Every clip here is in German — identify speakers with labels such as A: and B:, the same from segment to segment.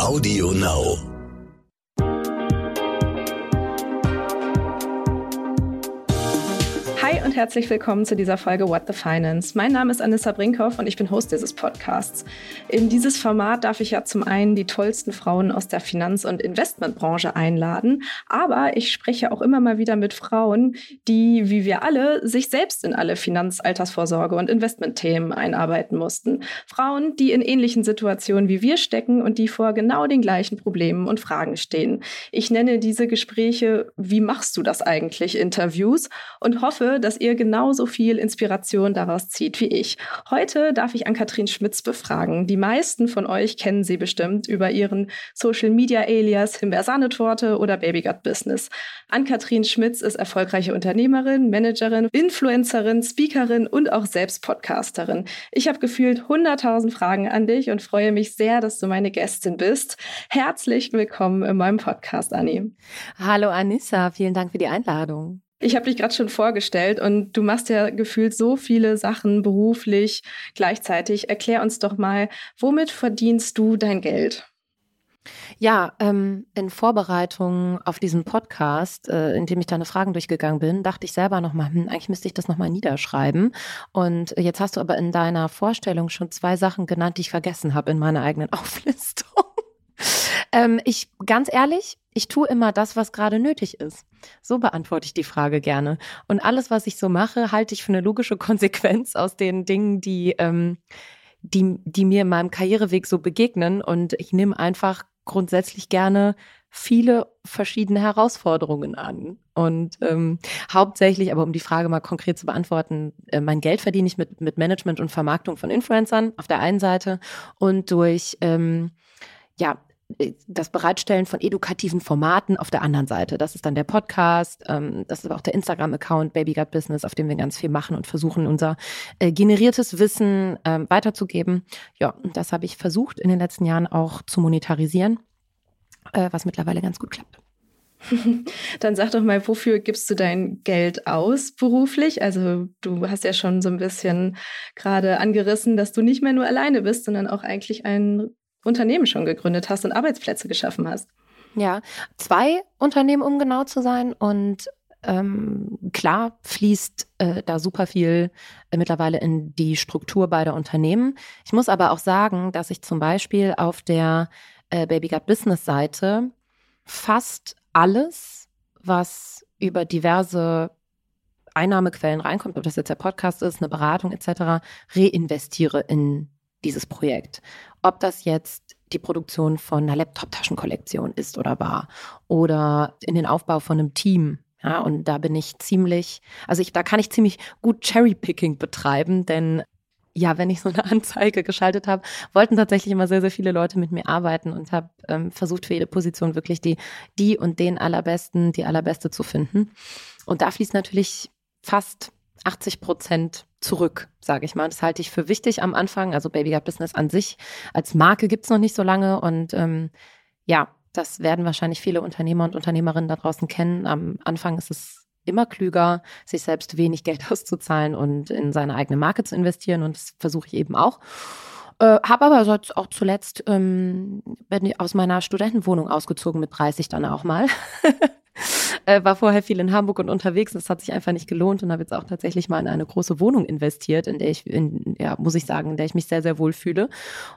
A: Audio Now.
B: Hi und herzlich willkommen zu dieser Folge What the Finance. Mein Name ist Anissa Brinkhoff und ich bin Host dieses Podcasts. In dieses Format darf ich ja zum einen die tollsten Frauen aus der Finanz- und Investmentbranche einladen, aber ich spreche auch immer mal wieder mit Frauen, die, wie wir alle, sich selbst in alle Finanz-, Altersvorsorge und Investmentthemen einarbeiten mussten. Frauen, die in ähnlichen Situationen wie wir stecken und die vor genau den gleichen Problemen und Fragen stehen. Ich nenne diese Gespräche Wie machst du das eigentlich? Interviews und hoffe, dass ihr genauso viel Inspiration daraus zieht wie ich. Heute darf ich Ann-Kathrin Schmitz befragen. Die meisten von euch kennen sie bestimmt über ihren Social Media Alias Himbeersahnetorte oder Babygut Business. Ann-Kathrin Schmitz ist erfolgreiche Unternehmerin, Managerin, Influencerin, Speakerin und auch selbst Podcasterin. Ich habe gefühlt 100.000 Fragen an dich und freue mich sehr, dass du meine Gästin bist. Herzlich willkommen in meinem Podcast, Anni.
C: Hallo Anissa, vielen Dank für die Einladung.
B: Ich habe dich gerade schon vorgestellt und du machst ja gefühlt so viele Sachen beruflich gleichzeitig. Erklär uns doch mal, womit verdienst du dein Geld?
C: Ja, ähm, in Vorbereitung auf diesen Podcast, äh, in dem ich deine Fragen durchgegangen bin, dachte ich selber nochmal, hm, eigentlich müsste ich das nochmal niederschreiben. Und jetzt hast du aber in deiner Vorstellung schon zwei Sachen genannt, die ich vergessen habe in meiner eigenen Auflistung. Ähm, ich, ganz ehrlich, ich tue immer das, was gerade nötig ist. So beantworte ich die Frage gerne. Und alles, was ich so mache, halte ich für eine logische Konsequenz aus den Dingen, die, ähm, die, die mir in meinem Karriereweg so begegnen. Und ich nehme einfach grundsätzlich gerne viele verschiedene Herausforderungen an. Und ähm, hauptsächlich, aber um die Frage mal konkret zu beantworten, äh, mein Geld verdiene ich mit, mit Management und Vermarktung von Influencern auf der einen Seite und durch ähm, ja, das Bereitstellen von edukativen Formaten auf der anderen Seite. Das ist dann der Podcast, ähm, das ist aber auch der Instagram-Account Baby Gut Business, auf dem wir ganz viel machen und versuchen, unser äh, generiertes Wissen ähm, weiterzugeben. Ja, das habe ich versucht in den letzten Jahren auch zu monetarisieren, äh, was mittlerweile ganz gut klappt.
B: Dann sag doch mal, wofür gibst du dein Geld aus beruflich? Also du hast ja schon so ein bisschen gerade angerissen, dass du nicht mehr nur alleine bist, sondern auch eigentlich ein Unternehmen schon gegründet hast und Arbeitsplätze geschaffen hast.
C: Ja, zwei Unternehmen, um genau zu sein. Und ähm, klar fließt äh, da super viel äh, mittlerweile in die Struktur beider Unternehmen. Ich muss aber auch sagen, dass ich zum Beispiel auf der äh, Baby Business Seite fast alles, was über diverse Einnahmequellen reinkommt, ob das jetzt der Podcast ist, eine Beratung etc., reinvestiere in dieses Projekt. Ob das jetzt die Produktion von einer Laptop-Taschenkollektion ist oder war oder in den Aufbau von einem Team. Ja, und da bin ich ziemlich, also ich, da kann ich ziemlich gut Cherry-Picking betreiben, denn ja, wenn ich so eine Anzeige geschaltet habe, wollten tatsächlich immer sehr, sehr viele Leute mit mir arbeiten und habe ähm, versucht, für jede Position wirklich die, die und den allerbesten, die allerbeste zu finden. Und da fließt natürlich fast 80 Prozent zurück, sage ich mal. Das halte ich für wichtig am Anfang. Also Baby Gut Business an sich als Marke gibt es noch nicht so lange und ähm, ja, das werden wahrscheinlich viele Unternehmer und Unternehmerinnen da draußen kennen. Am Anfang ist es immer klüger, sich selbst wenig Geld auszuzahlen und in seine eigene Marke zu investieren und das versuche ich eben auch. Äh, habe aber auch zuletzt ähm, bin aus meiner Studentenwohnung ausgezogen mit 30 dann auch mal. äh, war vorher viel in Hamburg und unterwegs. Das hat sich einfach nicht gelohnt und habe jetzt auch tatsächlich mal in eine große Wohnung investiert, in der ich, in, ja, muss ich sagen, in der ich mich sehr, sehr wohl fühle.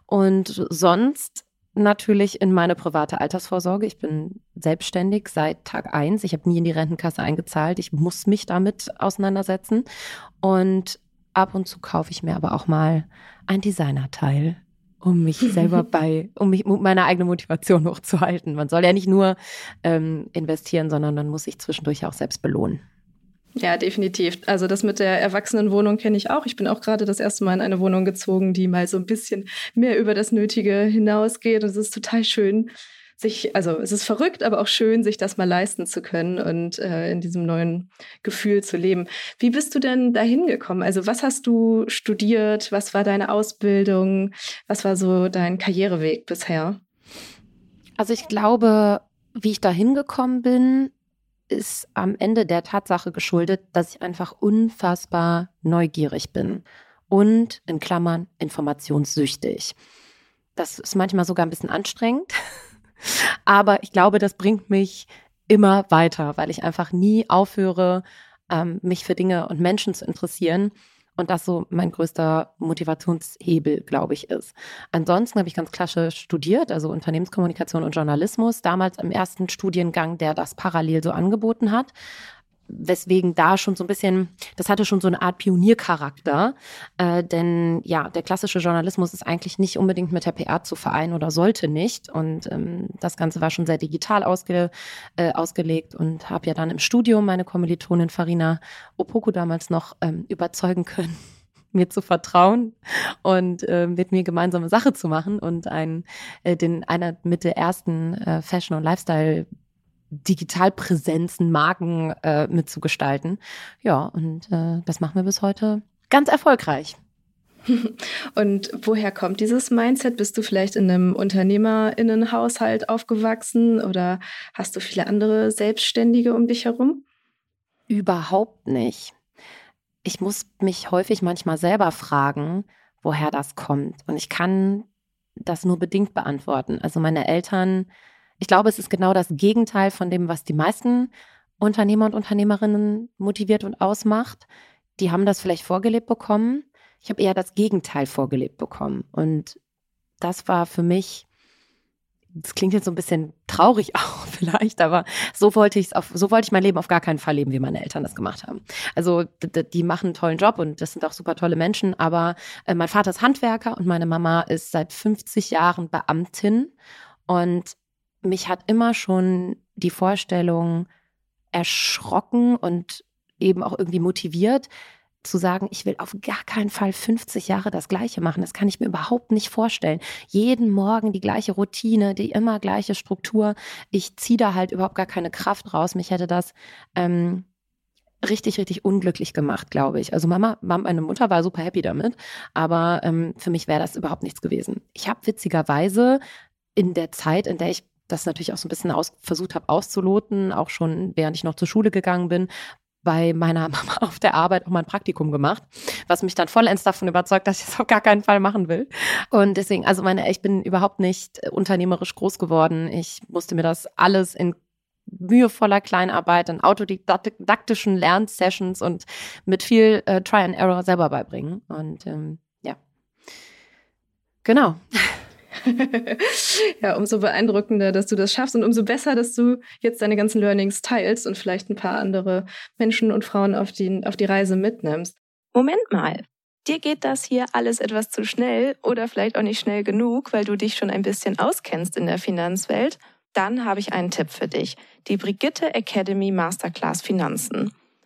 C: Und sonst natürlich in meine private Altersvorsorge. Ich bin selbstständig seit Tag eins. Ich habe nie in die Rentenkasse eingezahlt. Ich muss mich damit auseinandersetzen. Und ab und zu kaufe ich mir aber auch mal ein Designerteil um mich selber bei, um mich, um meine eigene Motivation hochzuhalten. Man soll ja nicht nur ähm, investieren, sondern man muss sich zwischendurch auch selbst belohnen.
B: Ja, definitiv. Also das mit der Erwachsenenwohnung kenne ich auch. Ich bin auch gerade das erste Mal in eine Wohnung gezogen, die mal so ein bisschen mehr über das Nötige hinausgeht. Und es ist total schön, sich, also es ist verrückt, aber auch schön, sich das mal leisten zu können und äh, in diesem neuen Gefühl zu leben. Wie bist du denn dahin gekommen? Also was hast du studiert? Was war deine Ausbildung? Was war so dein Karriereweg bisher?
C: Also ich glaube, wie ich dahin gekommen bin, ist am Ende der Tatsache geschuldet, dass ich einfach unfassbar neugierig bin und in Klammern informationssüchtig. Das ist manchmal sogar ein bisschen anstrengend. Aber ich glaube, das bringt mich immer weiter, weil ich einfach nie aufhöre, ähm, mich für Dinge und Menschen zu interessieren. Und das so mein größter Motivationshebel, glaube ich, ist. Ansonsten habe ich ganz klassisch studiert, also Unternehmenskommunikation und Journalismus, damals im ersten Studiengang, der das parallel so angeboten hat weswegen da schon so ein bisschen, das hatte schon so eine Art Pioniercharakter, äh, denn ja, der klassische Journalismus ist eigentlich nicht unbedingt mit der PR zu vereinen oder sollte nicht. Und ähm, das Ganze war schon sehr digital ausge, äh, ausgelegt und habe ja dann im Studium meine Kommilitonin Farina Opoku damals noch ähm, überzeugen können, mir zu vertrauen und äh, mit mir gemeinsame Sache zu machen und ein, äh, den einer mit der ersten äh, Fashion und Lifestyle Digitalpräsenzen, Marken äh, mitzugestalten. Ja, und äh, das machen wir bis heute ganz erfolgreich.
D: Und woher kommt dieses Mindset? Bist du vielleicht in einem Unternehmerinnenhaushalt aufgewachsen oder hast du viele andere Selbstständige um dich herum?
C: Überhaupt nicht. Ich muss mich häufig manchmal selber fragen, woher das kommt. Und ich kann das nur bedingt beantworten. Also meine Eltern ich glaube, es ist genau das Gegenteil von dem, was die meisten Unternehmer und Unternehmerinnen motiviert und ausmacht. Die haben das vielleicht vorgelebt bekommen. Ich habe eher das Gegenteil vorgelebt bekommen. Und das war für mich, das klingt jetzt so ein bisschen traurig auch vielleicht, aber so wollte ich es so wollte ich mein Leben auf gar keinen Fall leben, wie meine Eltern das gemacht haben. Also die machen einen tollen Job und das sind auch super tolle Menschen, aber äh, mein Vater ist Handwerker und meine Mama ist seit 50 Jahren Beamtin und mich hat immer schon die Vorstellung erschrocken und eben auch irgendwie motiviert, zu sagen, ich will auf gar keinen Fall 50 Jahre das Gleiche machen. Das kann ich mir überhaupt nicht vorstellen. Jeden Morgen die gleiche Routine, die immer gleiche Struktur. Ich ziehe da halt überhaupt gar keine Kraft raus. Mich hätte das ähm, richtig, richtig unglücklich gemacht, glaube ich. Also Mama, meine Mutter war super happy damit, aber ähm, für mich wäre das überhaupt nichts gewesen. Ich habe witzigerweise in der Zeit, in der ich das natürlich auch so ein bisschen aus, versucht habe auszuloten, auch schon während ich noch zur Schule gegangen bin, bei meiner Mama auf der Arbeit auch mal ein Praktikum gemacht, was mich dann vollends davon überzeugt, dass ich es auf gar keinen Fall machen will. Und deswegen, also meine, ich bin überhaupt nicht unternehmerisch groß geworden. Ich musste mir das alles in mühevoller Kleinarbeit, in autodidaktischen Lernsessions und mit viel äh, Try and Error selber beibringen. Und ähm, ja, genau.
D: ja, umso beeindruckender, dass du das schaffst und umso besser, dass du jetzt deine ganzen Learnings teilst und vielleicht ein paar andere Menschen und Frauen auf die, auf die Reise mitnimmst. Moment mal. Dir geht das hier alles etwas zu schnell oder vielleicht auch nicht schnell genug, weil du dich schon ein bisschen auskennst in der Finanzwelt? Dann habe ich einen Tipp für dich. Die Brigitte Academy Masterclass Finanzen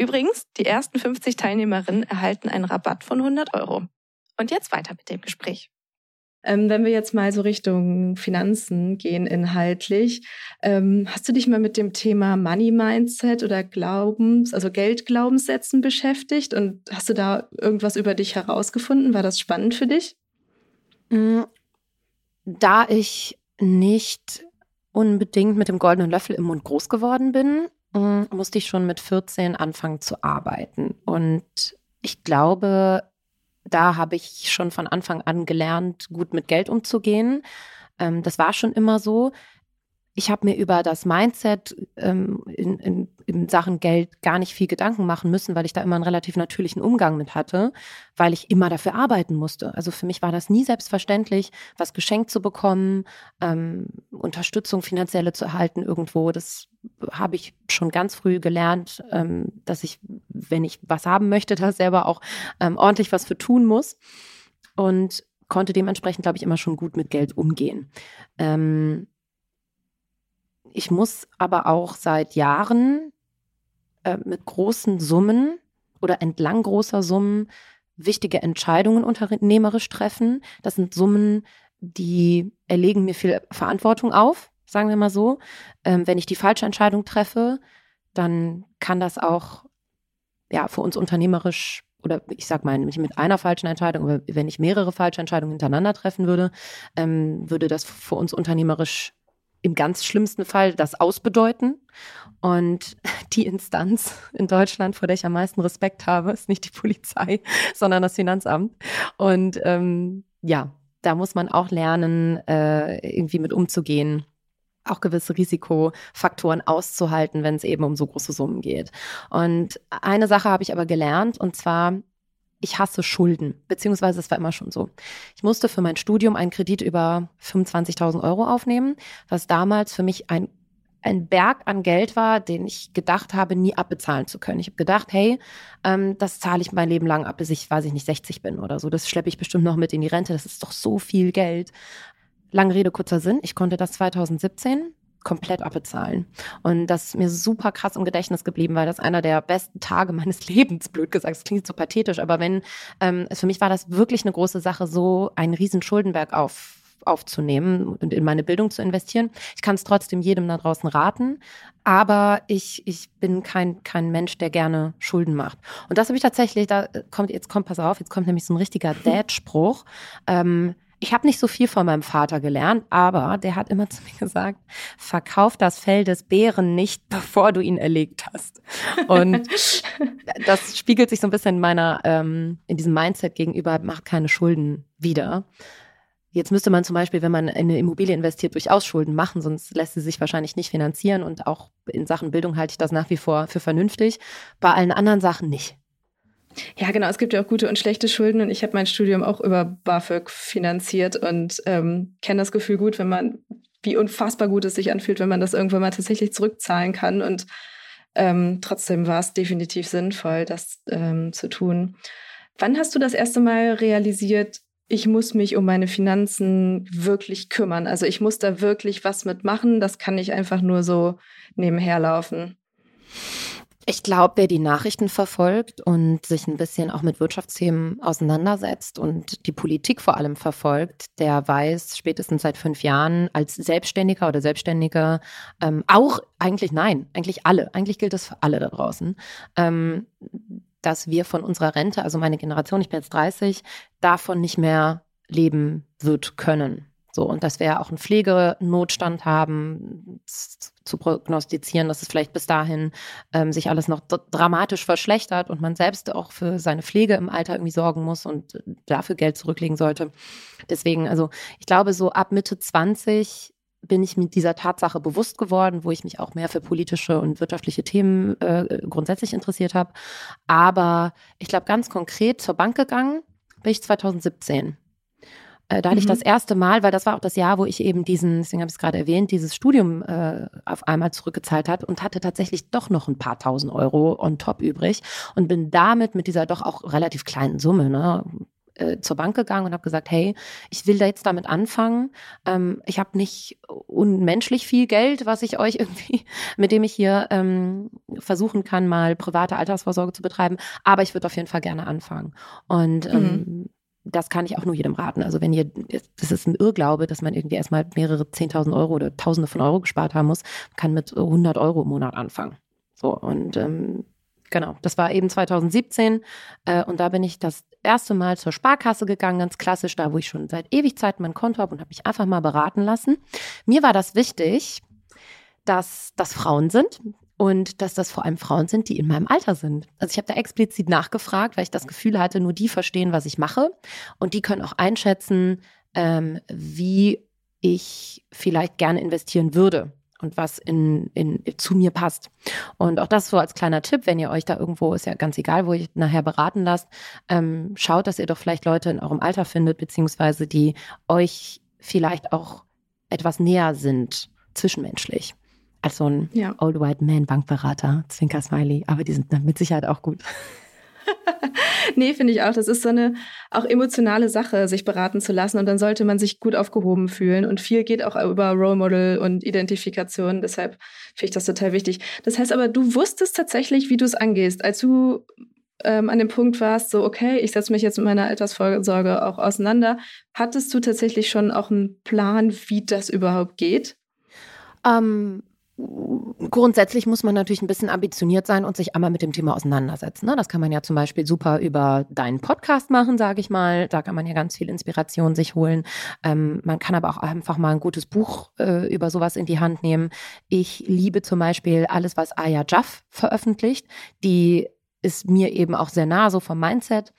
D: Übrigens, die ersten 50 Teilnehmerinnen erhalten einen Rabatt von 100 Euro. Und jetzt weiter mit dem Gespräch. Ähm, wenn wir jetzt mal so Richtung Finanzen gehen inhaltlich, ähm, hast du dich mal mit dem Thema Money Mindset oder Glaubens, also Geldglaubenssätzen beschäftigt und hast du da irgendwas über dich herausgefunden? War das spannend für dich?
C: Mm, da ich nicht unbedingt mit dem goldenen Löffel im Mund groß geworden bin, musste ich schon mit 14 anfangen zu arbeiten. Und ich glaube, da habe ich schon von Anfang an gelernt, gut mit Geld umzugehen. Ähm, das war schon immer so. Ich habe mir über das Mindset ähm, in, in, in Sachen Geld gar nicht viel Gedanken machen müssen, weil ich da immer einen relativ natürlichen Umgang mit hatte, weil ich immer dafür arbeiten musste. Also für mich war das nie selbstverständlich, was geschenkt zu bekommen, ähm, Unterstützung finanzielle zu erhalten irgendwo. Das habe ich schon ganz früh gelernt, ähm, dass ich, wenn ich was haben möchte, da selber auch ähm, ordentlich was für tun muss. Und konnte dementsprechend, glaube ich, immer schon gut mit Geld umgehen. Ähm, ich muss aber auch seit Jahren äh, mit großen Summen oder entlang großer Summen wichtige Entscheidungen unternehmerisch treffen. Das sind Summen, die erlegen mir viel Verantwortung auf, sagen wir mal so. Ähm, wenn ich die falsche Entscheidung treffe, dann kann das auch ja für uns unternehmerisch oder ich sag mal nicht mit einer falschen Entscheidung, aber wenn ich mehrere falsche Entscheidungen hintereinander treffen würde, ähm, würde das für uns unternehmerisch im ganz schlimmsten Fall das ausbedeuten. Und die Instanz in Deutschland, vor der ich am meisten Respekt habe, ist nicht die Polizei, sondern das Finanzamt. Und ähm, ja, da muss man auch lernen, äh, irgendwie mit umzugehen auch gewisse Risikofaktoren auszuhalten, wenn es eben um so große Summen geht. Und eine Sache habe ich aber gelernt, und zwar, ich hasse Schulden, beziehungsweise es war immer schon so. Ich musste für mein Studium einen Kredit über 25.000 Euro aufnehmen, was damals für mich ein ein Berg an Geld war, den ich gedacht habe, nie abbezahlen zu können. Ich habe gedacht, hey, ähm, das zahle ich mein Leben lang ab, bis ich, weiß ich nicht, 60 bin oder so. Das schleppe ich bestimmt noch mit in die Rente. Das ist doch so viel Geld. Lange Rede, kurzer Sinn. Ich konnte das 2017 komplett abbezahlen. Und das ist mir super krass im Gedächtnis geblieben, weil das einer der besten Tage meines Lebens, blöd gesagt, das klingt so pathetisch, aber wenn, ähm, für mich war das wirklich eine große Sache, so einen riesen Schuldenberg auf aufzunehmen und in meine Bildung zu investieren. Ich kann es trotzdem jedem da draußen raten, aber ich, ich bin kein, kein Mensch, der gerne Schulden macht. Und das habe ich tatsächlich, da kommt, jetzt kommt, pass auf, jetzt kommt nämlich so ein richtiger Dad-Spruch. Ähm, ich habe nicht so viel von meinem Vater gelernt, aber der hat immer zu mir gesagt, verkauf das Fell des Bären nicht, bevor du ihn erlegt hast. Und das spiegelt sich so ein bisschen in meiner, ähm, in diesem Mindset gegenüber, macht keine Schulden wieder. Jetzt müsste man zum Beispiel, wenn man in eine Immobilie investiert, durchaus Schulden machen, sonst lässt sie sich wahrscheinlich nicht finanzieren. Und auch in Sachen Bildung halte ich das nach wie vor für vernünftig. Bei allen anderen Sachen nicht.
B: Ja, genau. Es gibt ja auch gute und schlechte Schulden und ich habe mein Studium auch über BAföG finanziert und ähm, kenne das Gefühl gut, wenn man, wie unfassbar gut es sich anfühlt, wenn man das irgendwann mal tatsächlich zurückzahlen kann. Und ähm, trotzdem war es definitiv sinnvoll, das ähm, zu tun. Wann hast du das erste Mal realisiert, ich muss mich um meine Finanzen wirklich kümmern? Also ich muss da wirklich was mitmachen. Das kann nicht einfach nur so nebenher laufen.
C: Ich glaube, wer die Nachrichten verfolgt und sich ein bisschen auch mit Wirtschaftsthemen auseinandersetzt und die Politik vor allem verfolgt, der weiß spätestens seit fünf Jahren als Selbstständiger oder Selbstständiger ähm, auch eigentlich nein, eigentlich alle, eigentlich gilt das für alle da draußen, ähm, dass wir von unserer Rente, also meine Generation, ich bin jetzt 30, davon nicht mehr leben wird können. So, und dass wir auch einen Pflegenotstand haben, zu prognostizieren, dass es vielleicht bis dahin ähm, sich alles noch dramatisch verschlechtert und man selbst auch für seine Pflege im Alter irgendwie sorgen muss und dafür Geld zurücklegen sollte. Deswegen, also ich glaube, so ab Mitte 20 bin ich mit dieser Tatsache bewusst geworden, wo ich mich auch mehr für politische und wirtschaftliche Themen äh, grundsätzlich interessiert habe. Aber ich glaube, ganz konkret zur Bank gegangen bin ich 2017. Äh, da hatte mhm. ich das erste Mal, weil das war auch das Jahr, wo ich eben diesen, deswegen habe ich es gerade erwähnt, dieses Studium äh, auf einmal zurückgezahlt hat und hatte tatsächlich doch noch ein paar tausend Euro on top übrig und bin damit mit dieser doch auch relativ kleinen Summe, ne, äh, zur Bank gegangen und habe gesagt, hey, ich will da jetzt damit anfangen. Ähm, ich habe nicht unmenschlich viel Geld, was ich euch irgendwie, mit dem ich hier ähm, versuchen kann, mal private Altersvorsorge zu betreiben, aber ich würde auf jeden Fall gerne anfangen. Und ähm, mhm das kann ich auch nur jedem raten. Also wenn ihr, das ist ein Irrglaube, dass man irgendwie erstmal mehrere 10.000 Euro oder Tausende von Euro gespart haben muss, kann mit 100 Euro im Monat anfangen. So und ähm, genau, das war eben 2017 äh, und da bin ich das erste Mal zur Sparkasse gegangen, ganz klassisch, da wo ich schon seit ewig Zeit mein Konto habe und habe mich einfach mal beraten lassen. Mir war das wichtig, dass das Frauen sind, und dass das vor allem Frauen sind, die in meinem Alter sind. Also ich habe da explizit nachgefragt, weil ich das Gefühl hatte, nur die verstehen, was ich mache und die können auch einschätzen, ähm, wie ich vielleicht gerne investieren würde. und was in, in, zu mir passt. Und auch das so als kleiner Tipp, wenn ihr euch da irgendwo, ist ja ganz egal, wo ihr nachher beraten lasst, ähm, schaut, dass ihr doch vielleicht Leute in eurem Alter findet, beziehungsweise die euch vielleicht auch etwas näher sind, zwischenmenschlich. Als so ein ja. Old White Man Bankberater, Zwinker Smiley, aber die sind mit Sicherheit auch gut.
B: nee, finde ich auch. Das ist so eine auch emotionale Sache, sich beraten zu lassen. Und dann sollte man sich gut aufgehoben fühlen. Und viel geht auch über Role Model und Identifikation. Deshalb finde ich das total wichtig. Das heißt aber, du wusstest tatsächlich, wie du es angehst. Als du ähm, an dem Punkt warst, so, okay, ich setze mich jetzt mit meiner Altersvorsorge auch auseinander. Hattest du tatsächlich schon auch einen Plan, wie das überhaupt geht?
C: Ähm, Grundsätzlich muss man natürlich ein bisschen ambitioniert sein und sich einmal mit dem Thema auseinandersetzen. Ne? Das kann man ja zum Beispiel super über deinen Podcast machen, sage ich mal. Da kann man ja ganz viel Inspiration sich holen. Ähm, man kann aber auch einfach mal ein gutes Buch äh, über sowas in die Hand nehmen. Ich liebe zum Beispiel alles, was Aya Jaff veröffentlicht. Die ist mir eben auch sehr nah, so vom Mindset.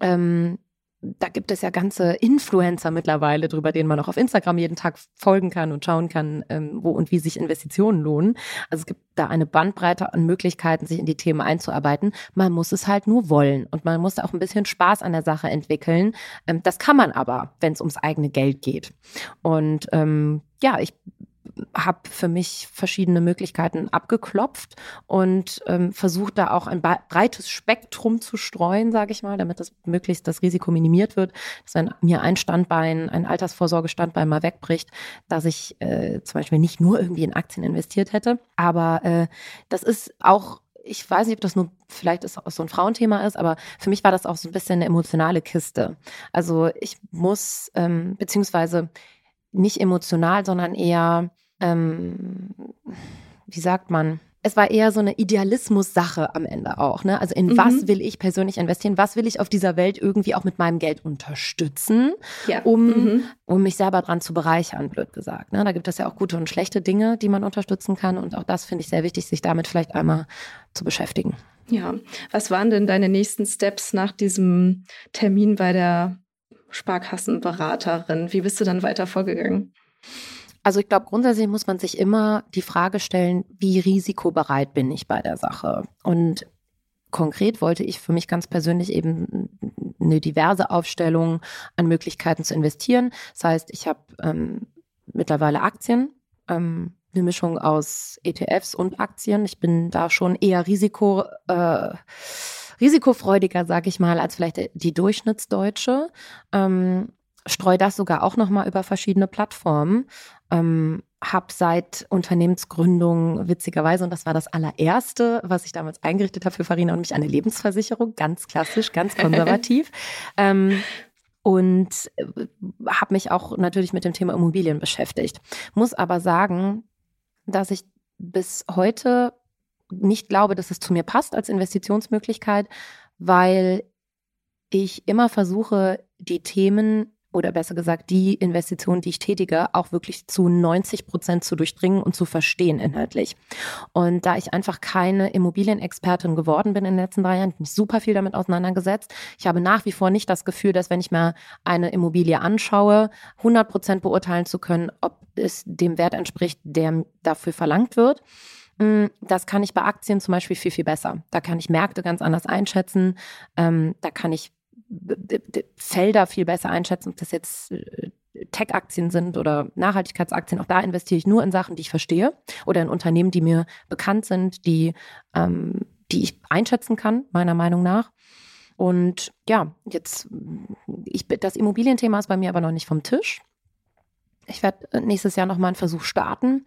C: Ähm, da gibt es ja ganze Influencer mittlerweile, drüber denen man auch auf Instagram jeden Tag folgen kann und schauen kann, ähm, wo und wie sich Investitionen lohnen. Also es gibt da eine Bandbreite an Möglichkeiten, sich in die Themen einzuarbeiten. Man muss es halt nur wollen und man muss auch ein bisschen Spaß an der Sache entwickeln. Ähm, das kann man aber, wenn es ums eigene Geld geht. Und ähm, ja, ich habe für mich verschiedene Möglichkeiten abgeklopft und ähm, versucht da auch ein breites Spektrum zu streuen, sage ich mal, damit das möglichst das Risiko minimiert wird, dass wenn mir ein Standbein, ein Altersvorsorgestandbein mal wegbricht, dass ich äh, zum Beispiel nicht nur irgendwie in Aktien investiert hätte. Aber äh, das ist auch ich weiß nicht, ob das nur vielleicht ist, so ein Frauenthema ist, aber für mich war das auch so ein bisschen eine emotionale Kiste. Also ich muss, ähm, beziehungsweise nicht emotional, sondern eher ähm, wie sagt man, es war eher so eine Idealismus-Sache am Ende auch. Ne? Also in mhm. was will ich persönlich investieren? Was will ich auf dieser Welt irgendwie auch mit meinem Geld unterstützen, ja. um, mhm. um mich selber dran zu bereichern, blöd gesagt. Ne? Da gibt es ja auch gute und schlechte Dinge, die man unterstützen kann. Und auch das finde ich sehr wichtig, sich damit vielleicht einmal zu beschäftigen.
B: Ja, was waren denn deine nächsten Steps nach diesem Termin bei der Sparkassenberaterin? Wie bist du dann weiter vorgegangen?
C: Also ich glaube, grundsätzlich muss man sich immer die Frage stellen, wie risikobereit bin ich bei der Sache? Und konkret wollte ich für mich ganz persönlich eben eine diverse Aufstellung an Möglichkeiten zu investieren. Das heißt, ich habe ähm, mittlerweile Aktien, ähm, eine Mischung aus ETFs und Aktien. Ich bin da schon eher Risiko, äh, risikofreudiger, sage ich mal, als vielleicht die Durchschnittsdeutsche. Ähm, streue das sogar auch nochmal über verschiedene Plattformen ähm, habe seit Unternehmensgründung witzigerweise, und das war das allererste, was ich damals eingerichtet habe für Farina und mich, eine Lebensversicherung, ganz klassisch, ganz konservativ. ähm, und äh, habe mich auch natürlich mit dem Thema Immobilien beschäftigt. Muss aber sagen, dass ich bis heute nicht glaube, dass es zu mir passt als Investitionsmöglichkeit, weil ich immer versuche, die Themen oder besser gesagt die Investitionen, die ich tätige, auch wirklich zu 90 Prozent zu durchdringen und zu verstehen inhaltlich. Und da ich einfach keine Immobilienexpertin geworden bin in den letzten drei Jahren, mich super viel damit auseinandergesetzt. Ich habe nach wie vor nicht das Gefühl, dass wenn ich mir eine Immobilie anschaue, 100 Prozent beurteilen zu können, ob es dem Wert entspricht, der dafür verlangt wird. Mm, das kann ich bei Aktien zum Beispiel viel, viel besser. Da kann ich Märkte ganz anders einschätzen. Ähm, da kann ich Felder viel besser einschätzen, ob das jetzt äh, Tech-Aktien sind oder Nachhaltigkeitsaktien. Auch da investiere ich nur in Sachen, die ich verstehe oder in Unternehmen, die mir bekannt sind, die, ähm, die ich einschätzen kann, meiner Meinung nach. Und ja, jetzt, ich, das Immobilienthema ist bei mir aber noch nicht vom Tisch. Ich werde nächstes Jahr nochmal einen Versuch starten.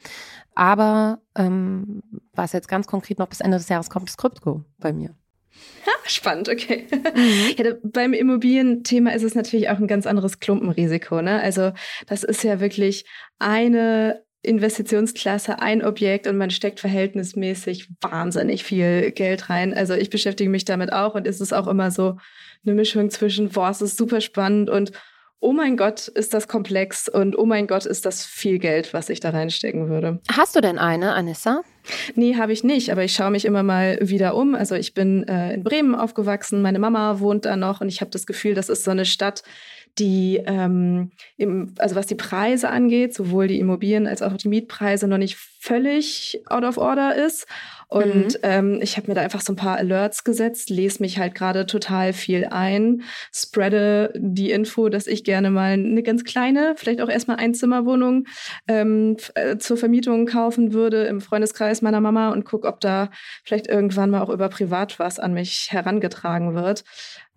C: Aber ähm, was jetzt ganz konkret noch bis Ende des Jahres kommt, ist Krypto bei mir.
B: Spannend, okay. Mhm. Ja, beim Immobilienthema ist es natürlich auch ein ganz anderes Klumpenrisiko. Ne? Also das ist ja wirklich eine Investitionsklasse, ein Objekt und man steckt verhältnismäßig wahnsinnig viel Geld rein. Also ich beschäftige mich damit auch und es ist auch immer so eine Mischung zwischen, boah, es ist super spannend und oh mein Gott, ist das komplex und oh mein Gott, ist das viel Geld, was ich da reinstecken würde.
C: Hast du denn eine, Anissa?
B: Nee, habe ich nicht, aber ich schaue mich immer mal wieder um. Also ich bin äh, in Bremen aufgewachsen, meine Mama wohnt da noch und ich habe das Gefühl, das ist so eine Stadt, die, ähm, im, also was die Preise angeht, sowohl die Immobilien als auch die Mietpreise noch nicht völlig out of order ist. Und mhm. ähm, ich habe mir da einfach so ein paar Alerts gesetzt, lese mich halt gerade total viel ein, spreade die Info, dass ich gerne mal eine ganz kleine, vielleicht auch erstmal Einzimmerwohnung ähm, äh, zur Vermietung kaufen würde im Freundeskreis meiner Mama und gucke, ob da vielleicht irgendwann mal auch über privat was an mich herangetragen wird.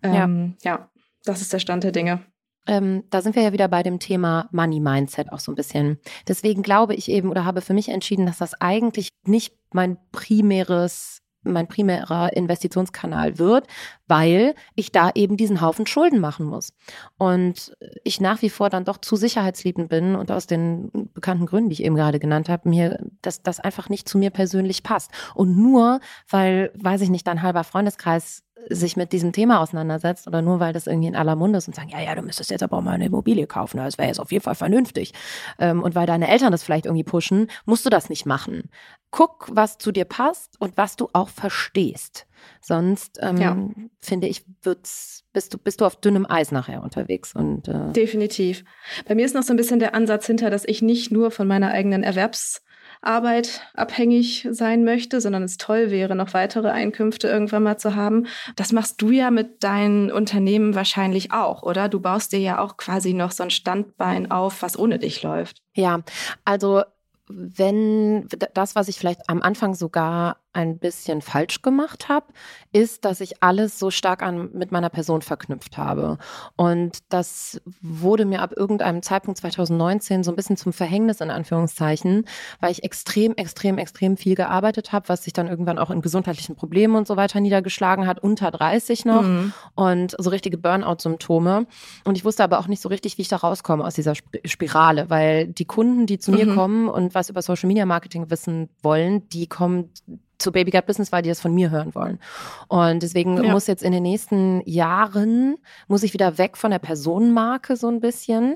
B: Ähm, ja. ja, das ist der Stand der Dinge.
C: Ähm, da sind wir ja wieder bei dem Thema Money Mindset auch so ein bisschen. Deswegen glaube ich eben oder habe für mich entschieden, dass das eigentlich nicht mein primäres mein primärer Investitionskanal wird, weil ich da eben diesen Haufen Schulden machen muss. Und ich nach wie vor dann doch zu sicherheitsliebend bin und aus den bekannten Gründen, die ich eben gerade genannt habe, mir, dass das einfach nicht zu mir persönlich passt. Und nur, weil, weiß ich nicht, dein halber Freundeskreis sich mit diesem Thema auseinandersetzt oder nur weil das irgendwie in aller Munde ist und sagen, ja, ja, du müsstest jetzt aber auch mal eine Immobilie kaufen, das wäre jetzt auf jeden Fall vernünftig. Ähm, und weil deine Eltern das vielleicht irgendwie pushen, musst du das nicht machen. Guck, was zu dir passt und was du auch verstehst. Sonst ähm, ja. finde ich, wird's, bist, du, bist du auf dünnem Eis nachher unterwegs. Und,
B: äh Definitiv. Bei mir ist noch so ein bisschen der Ansatz hinter, dass ich nicht nur von meiner eigenen Erwerbs- Arbeit abhängig sein möchte, sondern es toll wäre, noch weitere Einkünfte irgendwann mal zu haben. Das machst du ja mit deinen Unternehmen wahrscheinlich auch, oder? Du baust dir ja auch quasi noch so ein Standbein auf, was ohne dich läuft.
C: Ja, also wenn das, was ich vielleicht am Anfang sogar ein bisschen falsch gemacht habe, ist, dass ich alles so stark an, mit meiner Person verknüpft habe. Und das wurde mir ab irgendeinem Zeitpunkt 2019 so ein bisschen zum Verhängnis in Anführungszeichen, weil ich extrem, extrem, extrem viel gearbeitet habe, was sich dann irgendwann auch in gesundheitlichen Problemen und so weiter niedergeschlagen hat, unter 30 noch mhm. und so richtige Burnout-Symptome. Und ich wusste aber auch nicht so richtig, wie ich da rauskomme aus dieser Spirale, weil die Kunden, die zu mhm. mir kommen und was über Social Media Marketing wissen wollen, die kommen zu Baby Gut Business, weil die das von mir hören wollen. Und deswegen ja. muss jetzt in den nächsten Jahren, muss ich wieder weg von der Personenmarke so ein bisschen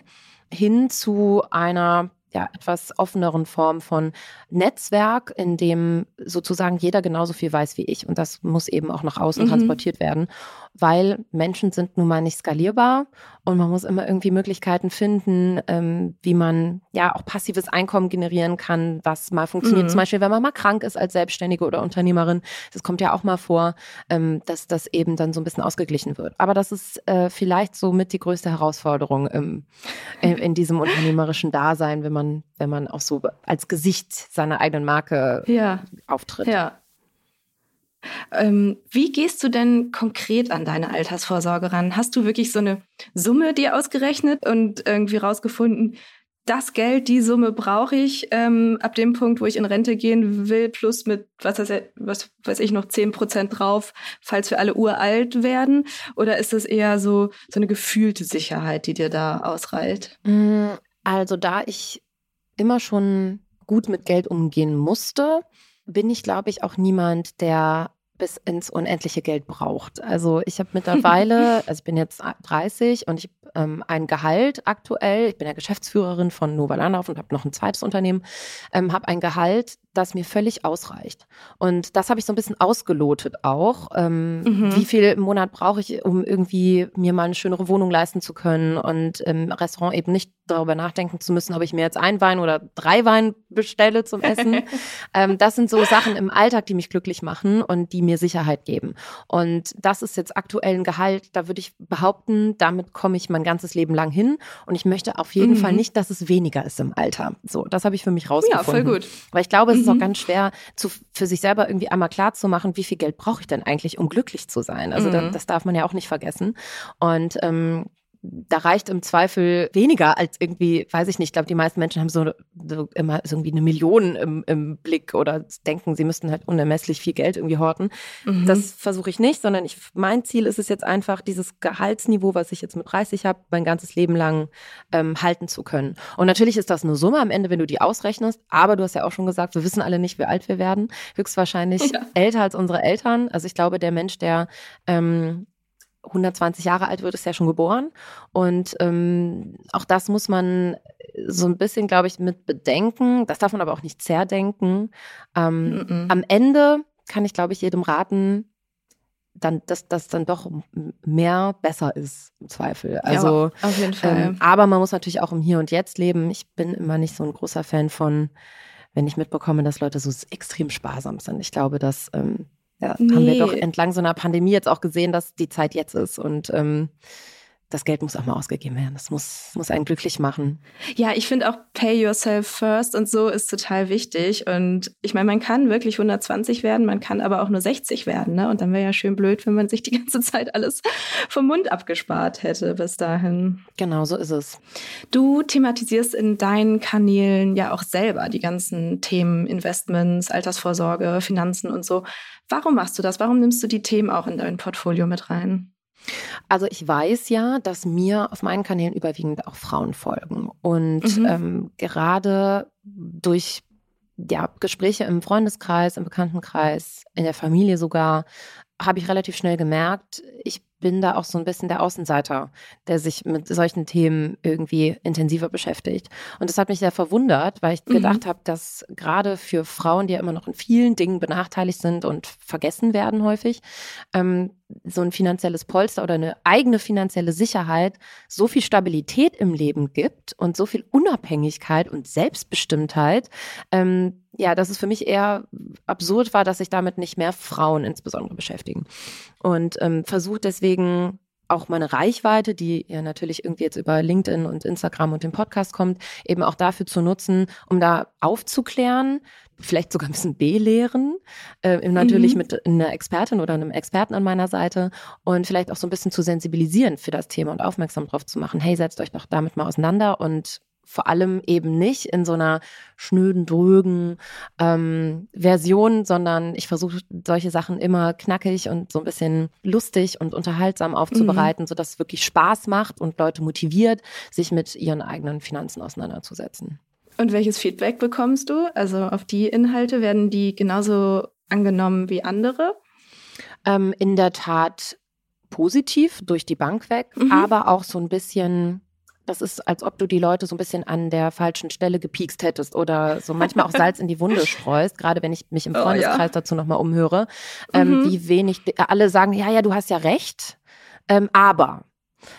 C: hin zu einer ja, etwas offeneren Form von Netzwerk, in dem sozusagen jeder genauso viel weiß wie ich. Und das muss eben auch nach außen mhm. transportiert werden weil Menschen sind nun mal nicht skalierbar und man muss immer irgendwie Möglichkeiten finden, ähm, wie man ja auch passives Einkommen generieren kann, was mal funktioniert. Mhm. Zum Beispiel, wenn man mal krank ist als Selbstständige oder Unternehmerin. Das kommt ja auch mal vor, ähm, dass das eben dann so ein bisschen ausgeglichen wird. Aber das ist äh, vielleicht so mit die größte Herausforderung im, in, in diesem unternehmerischen Dasein, wenn man, wenn man auch so als Gesicht seiner eigenen Marke ja. auftritt.
B: Ja, wie gehst du denn konkret an deine Altersvorsorge ran? Hast du wirklich so eine Summe dir ausgerechnet und irgendwie rausgefunden, das Geld, die Summe brauche ich ähm, ab dem Punkt, wo ich in Rente gehen will, plus mit, was, heißt, was weiß ich, noch zehn Prozent drauf, falls wir alle uralt werden? Oder ist das eher so, so eine gefühlte Sicherheit, die dir da ausreilt?
C: Mm, also da ich immer schon gut mit Geld umgehen musste, bin ich, glaube ich, auch niemand, der bis ins unendliche Geld braucht. Also ich habe mittlerweile, also ich bin jetzt 30 und ich ähm, ein Gehalt aktuell, ich bin ja Geschäftsführerin von Nova Landorf und habe noch ein zweites Unternehmen, ähm, habe ein Gehalt, das mir völlig ausreicht. Und das habe ich so ein bisschen ausgelotet auch. Ähm, mhm. Wie viel im Monat brauche ich, um irgendwie mir mal eine schönere Wohnung leisten zu können und im Restaurant eben nicht darüber nachdenken zu müssen, ob ich mir jetzt ein Wein oder drei Wein bestelle zum Essen. ähm, das sind so Sachen im Alltag, die mich glücklich machen und die mir Sicherheit geben. Und das ist jetzt aktuell ein Gehalt, da würde ich behaupten, damit komme ich mein ganzes Leben lang hin. Und ich möchte auf jeden mhm. Fall nicht, dass es weniger ist im Alter. So, das habe ich für mich rausgefunden. Ja, voll gut. Weil ich glaube, es mhm. ist auch mhm. ganz schwer, zu, für sich selber irgendwie einmal klar zu machen, wie viel Geld brauche ich denn eigentlich, um glücklich zu sein. Also mhm. das, das darf man ja auch nicht vergessen. Und ähm, da reicht im Zweifel weniger als irgendwie, weiß ich nicht, ich glaube, die meisten Menschen haben so, so immer irgendwie eine Million im, im, Blick oder denken, sie müssten halt unermesslich viel Geld irgendwie horten. Mhm. Das versuche ich nicht, sondern ich, mein Ziel ist es jetzt einfach, dieses Gehaltsniveau, was ich jetzt mit 30 habe, mein ganzes Leben lang ähm, halten zu können. Und natürlich ist das eine Summe am Ende, wenn du die ausrechnest, aber du hast ja auch schon gesagt, wir wissen alle nicht, wie alt wir werden. Höchstwahrscheinlich ja. älter als unsere Eltern. Also ich glaube, der Mensch, der ähm, 120 Jahre alt wird, ist ja schon geboren. Und ähm, auch das muss man so ein bisschen, glaube ich, mit bedenken. Das darf man aber auch nicht zerdenken. Ähm, mm -mm. Am Ende kann ich, glaube ich, jedem raten, dann, dass das dann doch mehr besser ist im Zweifel. Also
B: ja, auf jeden Fall.
C: Ähm, aber man muss natürlich auch im Hier und Jetzt leben. Ich bin immer nicht so ein großer Fan von, wenn ich mitbekomme, dass Leute so extrem sparsam sind. Ich glaube, dass ähm, ja, nee. haben wir doch entlang so einer Pandemie jetzt auch gesehen, dass die Zeit jetzt ist und ähm, das Geld muss auch mal ausgegeben werden. Das muss, muss einen glücklich machen.
B: Ja, ich finde auch Pay Yourself First und so ist total wichtig. Und ich meine, man kann wirklich 120 werden, man kann aber auch nur 60 werden. Ne? Und dann wäre ja schön blöd, wenn man sich die ganze Zeit alles vom Mund abgespart hätte bis dahin.
C: Genau, so ist es.
B: Du thematisierst in deinen Kanälen ja auch selber die ganzen Themen Investments, Altersvorsorge, Finanzen und so. Warum machst du das? Warum nimmst du die Themen auch in dein Portfolio mit rein?
C: Also ich weiß ja, dass mir auf meinen Kanälen überwiegend auch Frauen folgen. Und mhm. ähm, gerade durch ja, Gespräche im Freundeskreis, im Bekanntenkreis, in der Familie sogar, habe ich relativ schnell gemerkt, ich bin da auch so ein bisschen der Außenseiter, der sich mit solchen Themen irgendwie intensiver beschäftigt. Und das hat mich sehr verwundert, weil ich mhm. gedacht habe, dass gerade für Frauen, die ja immer noch in vielen Dingen benachteiligt sind und vergessen werden häufig, ähm, so ein finanzielles Polster oder eine eigene finanzielle Sicherheit so viel Stabilität im Leben gibt und so viel Unabhängigkeit und Selbstbestimmtheit, ähm, ja, dass es für mich eher absurd war, dass sich damit nicht mehr Frauen insbesondere beschäftigen. Und ähm, versucht deswegen auch meine Reichweite, die ja natürlich irgendwie jetzt über LinkedIn und Instagram und den Podcast kommt, eben auch dafür zu nutzen, um da aufzuklären, vielleicht sogar ein bisschen belehren, äh, natürlich mhm. mit einer Expertin oder einem Experten an meiner Seite und vielleicht auch so ein bisschen zu sensibilisieren für das Thema und aufmerksam drauf zu machen. Hey, setzt euch doch damit mal auseinander und vor allem eben nicht in so einer schnöden, drögen ähm, Version, sondern ich versuche solche Sachen immer knackig und so ein bisschen lustig und unterhaltsam aufzubereiten, mhm. sodass es wirklich Spaß macht und Leute motiviert, sich mit ihren eigenen Finanzen auseinanderzusetzen.
B: Und welches Feedback bekommst du? Also auf die Inhalte werden die genauso angenommen wie andere?
C: Ähm, in der Tat positiv durch die Bank weg, mhm. aber auch so ein bisschen das ist, als ob du die Leute so ein bisschen an der falschen Stelle gepiekst hättest oder so manchmal auch Salz in die Wunde streust, gerade wenn ich mich im Freundeskreis oh, ja. dazu nochmal umhöre, ähm, mhm. wie wenig, alle sagen, ja, ja, du hast ja recht, ähm, aber.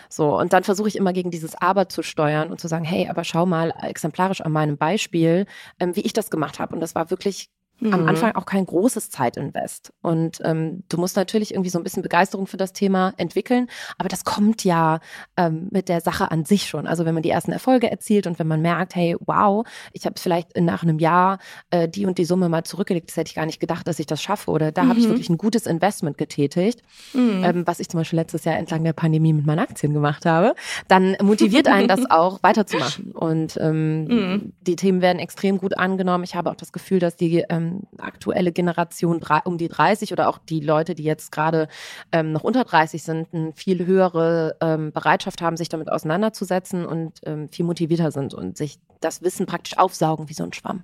C: So, und dann versuche ich immer gegen dieses Aber zu steuern und zu sagen, hey, aber schau mal exemplarisch an meinem Beispiel, ähm, wie ich das gemacht habe. Und das war wirklich mhm. am Anfang auch kein großes Zeitinvest. Und ähm, du musst natürlich irgendwie so ein bisschen Begeisterung für das Thema entwickeln, aber das kommt ja ähm, mit der Sache an sich schon. Also wenn man die ersten Erfolge erzielt und wenn man merkt, hey, wow, ich habe vielleicht nach einem Jahr äh, die und die Summe mal zurückgelegt, das hätte ich gar nicht gedacht, dass ich das schaffe. Oder da mhm. habe ich mhm. wirklich ein gutes Investment getätigt, mhm. ähm, was ich zum Beispiel letztes Jahr entlang der Pandemie mit meinen Aktien gemacht habe, dann motiviert einen das auch weiterzumachen. Und ähm, mhm. die Themen werden extrem gut angenommen. Ich habe auch das Gefühl, dass die ähm, aktuelle Generation um die 30 oder auch die Leute, die jetzt gerade ähm, noch unter 30 sind, eine viel höhere ähm, Bereitschaft haben, sich damit auseinanderzusetzen und ähm, viel motivierter sind und sich das Wissen praktisch aufsaugen wie so ein Schwamm.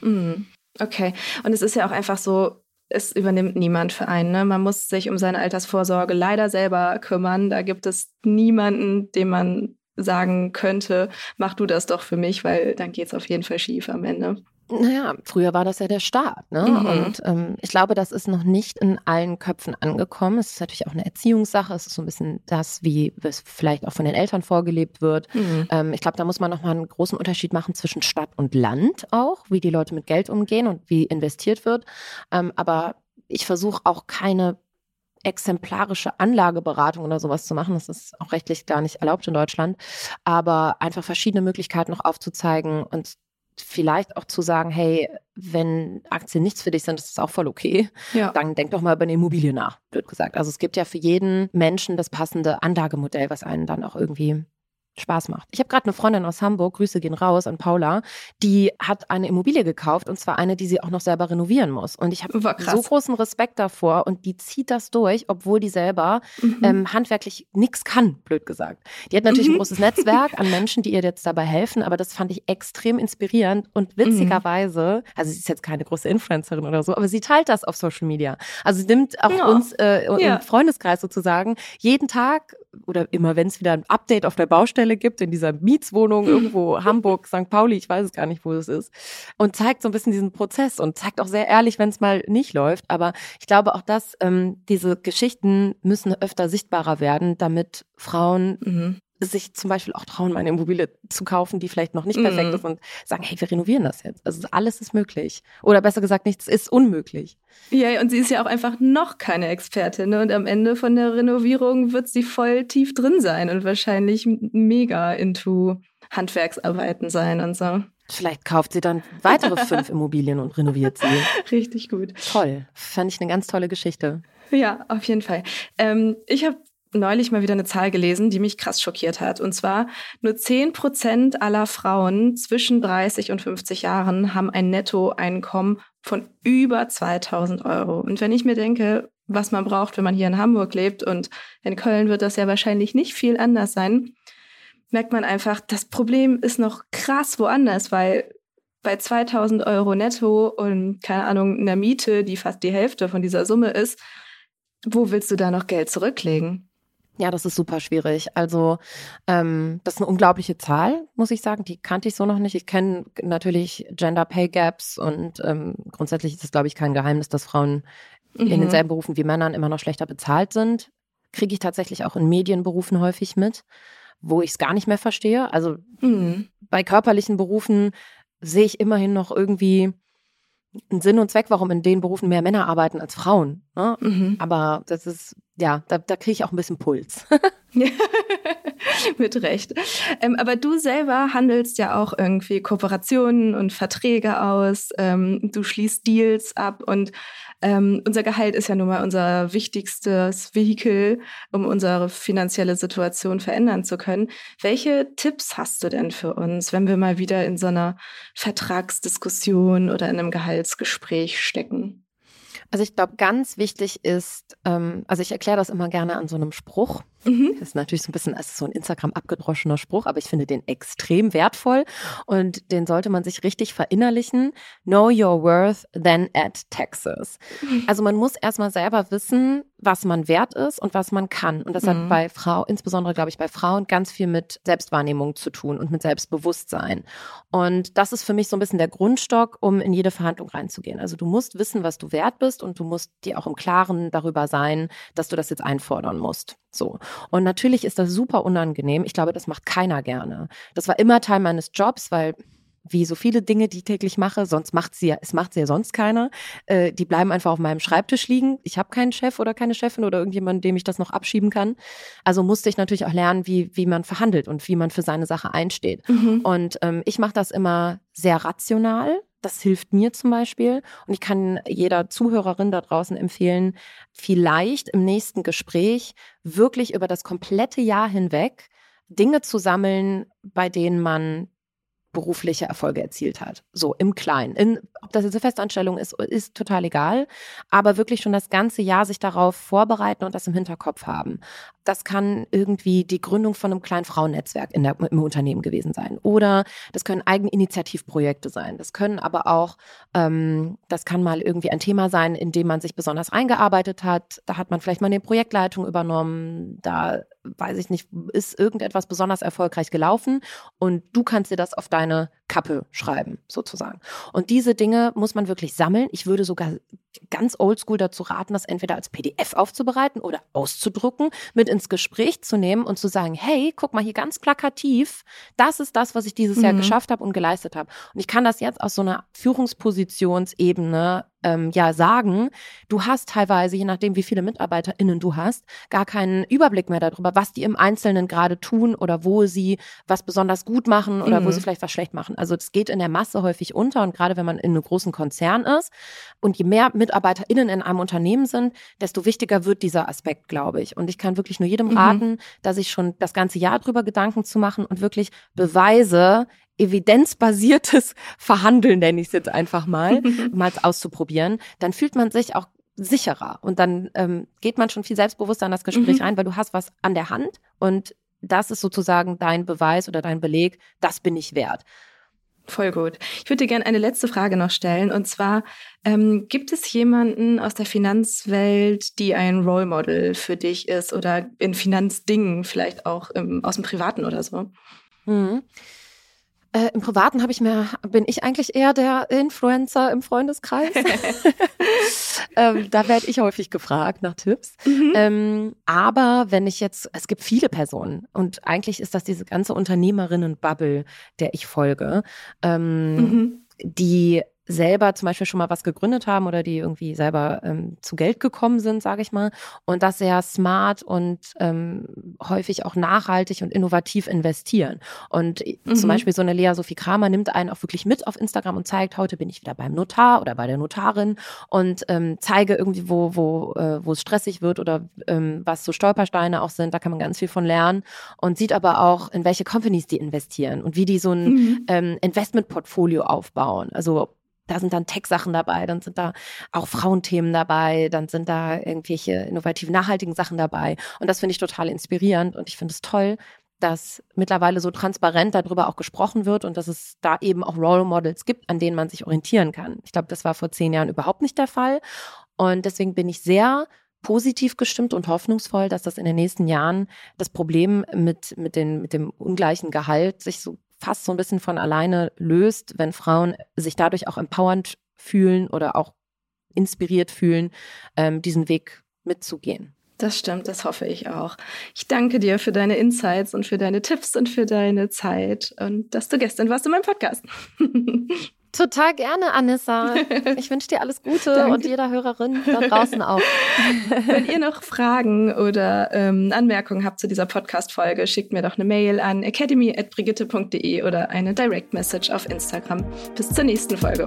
B: Mhm. Okay. Und es ist ja auch einfach so, es übernimmt niemand für einen. Ne? Man muss sich um seine Altersvorsorge leider selber kümmern. Da gibt es niemanden, dem man sagen könnte, mach du das doch für mich, weil dann geht es auf jeden Fall schief am Ende.
C: Naja, früher war das ja der Staat. Ne? Mhm. Und ähm, ich glaube, das ist noch nicht in allen Köpfen angekommen. Es ist natürlich auch eine Erziehungssache. Es ist so ein bisschen das, wie es vielleicht auch von den Eltern vorgelebt wird. Mhm. Ähm, ich glaube, da muss man nochmal einen großen Unterschied machen zwischen Stadt und Land auch, wie die Leute mit Geld umgehen und wie investiert wird. Ähm, aber ich versuche auch keine exemplarische Anlageberatung oder sowas zu machen. Das ist auch rechtlich gar nicht erlaubt in Deutschland. Aber einfach verschiedene Möglichkeiten noch aufzuzeigen und vielleicht auch zu sagen, hey, wenn Aktien nichts für dich sind, ist das auch voll okay. Ja. Dann denk doch mal über eine Immobilie nach, blöd gesagt. Also es gibt ja für jeden Menschen das passende Anlagemodell, was einen dann auch irgendwie Spaß macht. Ich habe gerade eine Freundin aus Hamburg, Grüße gehen raus an Paula, die hat eine Immobilie gekauft und zwar eine, die sie auch noch selber renovieren muss. Und ich habe so großen Respekt davor und die zieht das durch, obwohl die selber mhm. ähm, handwerklich nichts kann, blöd gesagt. Die hat natürlich mhm. ein großes Netzwerk an Menschen, die ihr jetzt dabei helfen, aber das fand ich extrem inspirierend und mhm. witzigerweise, also sie ist jetzt keine große Influencerin oder so, aber sie teilt das auf Social Media. Also sie nimmt auch ja. uns äh, ja. im Freundeskreis sozusagen jeden Tag oder immer wenn es wieder ein Update auf der Baustelle gibt, in dieser Mietswohnung irgendwo Hamburg, St. Pauli, ich weiß es gar nicht, wo es ist, und zeigt so ein bisschen diesen Prozess und zeigt auch sehr ehrlich, wenn es mal nicht läuft. Aber ich glaube auch, dass ähm, diese Geschichten müssen öfter sichtbarer werden, damit Frauen mhm sich zum Beispiel auch trauen, meine Immobilie zu kaufen, die vielleicht noch nicht perfekt mm. ist und sagen, hey, wir renovieren das jetzt. Also alles ist möglich. Oder besser gesagt, nichts ist unmöglich.
B: Ja, und sie ist ja auch einfach noch keine Expertin. Ne? Und am Ende von der Renovierung wird sie voll tief drin sein und wahrscheinlich mega into Handwerksarbeiten sein und so.
C: Vielleicht kauft sie dann weitere fünf Immobilien und renoviert sie.
B: Richtig gut.
C: Toll. Fand ich eine ganz tolle Geschichte.
B: Ja, auf jeden Fall. Ähm, ich habe neulich mal wieder eine Zahl gelesen, die mich krass schockiert hat. Und zwar nur 10 Prozent aller Frauen zwischen 30 und 50 Jahren haben ein Nettoeinkommen von über 2000 Euro. Und wenn ich mir denke, was man braucht, wenn man hier in Hamburg lebt und in Köln wird das ja wahrscheinlich nicht viel anders sein, merkt man einfach, das Problem ist noch krass woanders, weil bei 2000 Euro netto und keine Ahnung, einer Miete, die fast die Hälfte von dieser Summe ist, wo willst du da noch Geld zurücklegen?
C: Ja, das ist super schwierig. Also ähm, das ist eine unglaubliche Zahl, muss ich sagen. Die kannte ich so noch nicht. Ich kenne natürlich Gender Pay Gaps und ähm, grundsätzlich ist es, glaube ich, kein Geheimnis, dass Frauen mhm. in denselben Berufen wie Männern immer noch schlechter bezahlt sind. Kriege ich tatsächlich auch in Medienberufen häufig mit, wo ich es gar nicht mehr verstehe. Also mhm. bei körperlichen Berufen sehe ich immerhin noch irgendwie einen Sinn und Zweck, warum in den Berufen mehr Männer arbeiten als Frauen. Ne? Mhm. Aber das ist, ja, da, da kriege ich auch ein bisschen Puls.
B: Mit Recht. Ähm, aber du selber handelst ja auch irgendwie Kooperationen und Verträge aus. Ähm, du schließt Deals ab und ähm, unser Gehalt ist ja nun mal unser wichtigstes Vehikel, um unsere finanzielle Situation verändern zu können. Welche Tipps hast du denn für uns, wenn wir mal wieder in so einer Vertragsdiskussion oder in einem Gehaltsgespräch stecken?
C: Also ich glaube, ganz wichtig ist, ähm, also ich erkläre das immer gerne an so einem Spruch. Mhm. Das ist natürlich so ein bisschen, also so ein Instagram abgedroschener Spruch, aber ich finde den extrem wertvoll und den sollte man sich richtig verinnerlichen. Know your worth, then add taxes. Mhm. Also man muss erstmal selber wissen, was man wert ist und was man kann. Und das mhm. hat bei Frau, insbesondere glaube ich bei Frauen, ganz viel mit Selbstwahrnehmung zu tun und mit Selbstbewusstsein. Und das ist für mich so ein bisschen der Grundstock, um in jede Verhandlung reinzugehen. Also du musst wissen, was du wert bist und du musst dir auch im Klaren darüber sein, dass du das jetzt einfordern musst. So. Und natürlich ist das super unangenehm. Ich glaube, das macht keiner gerne. Das war immer Teil meines Jobs, weil wie so viele Dinge, die ich täglich mache, sonst macht sie ja, es macht sie ja sonst keiner. Äh, die bleiben einfach auf meinem Schreibtisch liegen. Ich habe keinen Chef oder keine Chefin oder irgendjemanden, dem ich das noch abschieben kann. Also musste ich natürlich auch lernen, wie, wie man verhandelt und wie man für seine Sache einsteht. Mhm. Und ähm, ich mache das immer sehr rational. Das hilft mir zum Beispiel. Und ich kann jeder Zuhörerin da draußen empfehlen, vielleicht im nächsten Gespräch wirklich über das komplette Jahr hinweg Dinge zu sammeln, bei denen man berufliche Erfolge erzielt hat. So im Kleinen. In, ob das jetzt eine Festanstellung ist, ist total egal. Aber wirklich schon das ganze Jahr sich darauf vorbereiten und das im Hinterkopf haben. Das kann irgendwie die Gründung von einem kleinen Frauennetzwerk in der, im Unternehmen gewesen sein. Oder das können Eigeninitiativprojekte sein. Das können aber auch, ähm, das kann mal irgendwie ein Thema sein, in dem man sich besonders eingearbeitet hat. Da hat man vielleicht mal eine Projektleitung übernommen. Da weiß ich nicht, ist irgendetwas besonders erfolgreich gelaufen und du kannst dir das auf deine Kappe schreiben, sozusagen. Und diese Dinge muss man wirklich sammeln. Ich würde sogar ganz oldschool dazu raten, das entweder als PDF aufzubereiten oder auszudrucken, mit ins Gespräch zu nehmen und zu sagen, hey, guck mal hier ganz plakativ, das ist das, was ich dieses mhm. Jahr geschafft habe und geleistet habe. Und ich kann das jetzt aus so einer Führungspositionsebene ähm, ja sagen, du hast teilweise, je nachdem, wie viele MitarbeiterInnen du hast, gar keinen Überblick mehr darüber, was die im Einzelnen gerade tun oder wo sie was besonders gut machen oder mhm. wo sie vielleicht was schlecht machen. Also das geht in der Masse häufig unter und gerade wenn man in einem großen Konzern ist und je mehr MitarbeiterInnen in einem Unternehmen sind, desto wichtiger wird dieser Aspekt, glaube ich. Und ich kann wirklich nur jedem mhm. raten, dass sich schon das ganze Jahr drüber Gedanken zu machen und wirklich Beweise evidenzbasiertes Verhandeln, nenne ich es jetzt einfach mal, mal auszuprobieren, dann fühlt man sich auch sicherer und dann ähm, geht man schon viel selbstbewusster an das Gespräch mhm. rein, weil du hast was an der Hand und das ist sozusagen dein Beweis oder dein Beleg, das bin ich wert.
B: Voll gut. Ich würde dir gerne eine letzte Frage noch stellen. Und zwar, ähm, gibt es jemanden aus der Finanzwelt, die ein Role Model für dich ist oder in Finanzdingen vielleicht auch ähm, aus dem Privaten oder so? Mhm.
C: Äh, Im Privaten habe ich mir, bin ich eigentlich eher der Influencer im Freundeskreis. ähm, da werde ich häufig gefragt nach Tipps. Mhm. Ähm, aber wenn ich jetzt, es gibt viele Personen und eigentlich ist das diese ganze Unternehmerinnen-Bubble, der ich folge, ähm, mhm. die selber zum Beispiel schon mal was gegründet haben oder die irgendwie selber ähm, zu Geld gekommen sind, sage ich mal, und das sehr smart und ähm, häufig auch nachhaltig und innovativ investieren. Und mhm. zum Beispiel so eine Lea Sophie Kramer nimmt einen auch wirklich mit auf Instagram und zeigt, heute bin ich wieder beim Notar oder bei der Notarin und ähm, zeige irgendwie, wo, wo, äh, wo es stressig wird oder ähm, was so Stolpersteine auch sind. Da kann man ganz viel von lernen und sieht aber auch, in welche Companies die investieren und wie die so ein mhm. ähm, Investmentportfolio aufbauen. Also da sind dann Tech-Sachen dabei, dann sind da auch Frauenthemen dabei, dann sind da irgendwelche innovativen, nachhaltigen Sachen dabei. Und das finde ich total inspirierend und ich finde es toll, dass mittlerweile so transparent darüber auch gesprochen wird und dass es da eben auch Role Models gibt, an denen man sich orientieren kann. Ich glaube, das war vor zehn Jahren überhaupt nicht der Fall. Und deswegen bin ich sehr positiv gestimmt und hoffnungsvoll, dass das in den nächsten Jahren das Problem mit, mit, den, mit dem ungleichen Gehalt sich so fast so ein bisschen von alleine löst, wenn Frauen sich dadurch auch empowernd fühlen oder auch inspiriert fühlen, ähm, diesen Weg mitzugehen.
B: Das stimmt, das hoffe ich auch. Ich danke dir für deine Insights und für deine Tipps und für deine Zeit und dass du gestern warst in meinem Podcast.
C: Total gerne, Anissa. Ich wünsche dir alles Gute und jeder Hörerin da draußen auch.
B: Wenn ihr noch Fragen oder ähm, Anmerkungen habt zu dieser Podcast-Folge, schickt mir doch eine Mail an academy.brigitte.de oder eine Direct Message auf Instagram. Bis zur nächsten Folge.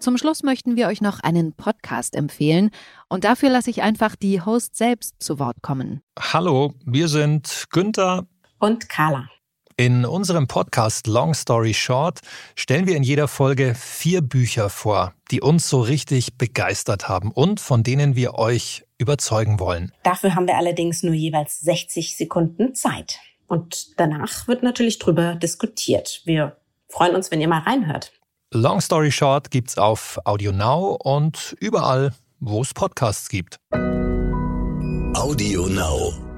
A: Zum Schluss möchten wir euch noch einen Podcast empfehlen und dafür lasse ich einfach die Host selbst zu Wort kommen.
E: Hallo, wir sind Günther
F: und Carla.
E: In unserem Podcast Long Story Short stellen wir in jeder Folge vier Bücher vor, die uns so richtig begeistert haben und von denen wir euch überzeugen wollen.
F: Dafür haben wir allerdings nur jeweils 60 Sekunden Zeit. Und danach wird natürlich drüber diskutiert. Wir freuen uns, wenn ihr mal reinhört.
E: Long Story Short gibt's auf Audio Now und überall, wo es Podcasts gibt.
G: Audio Now.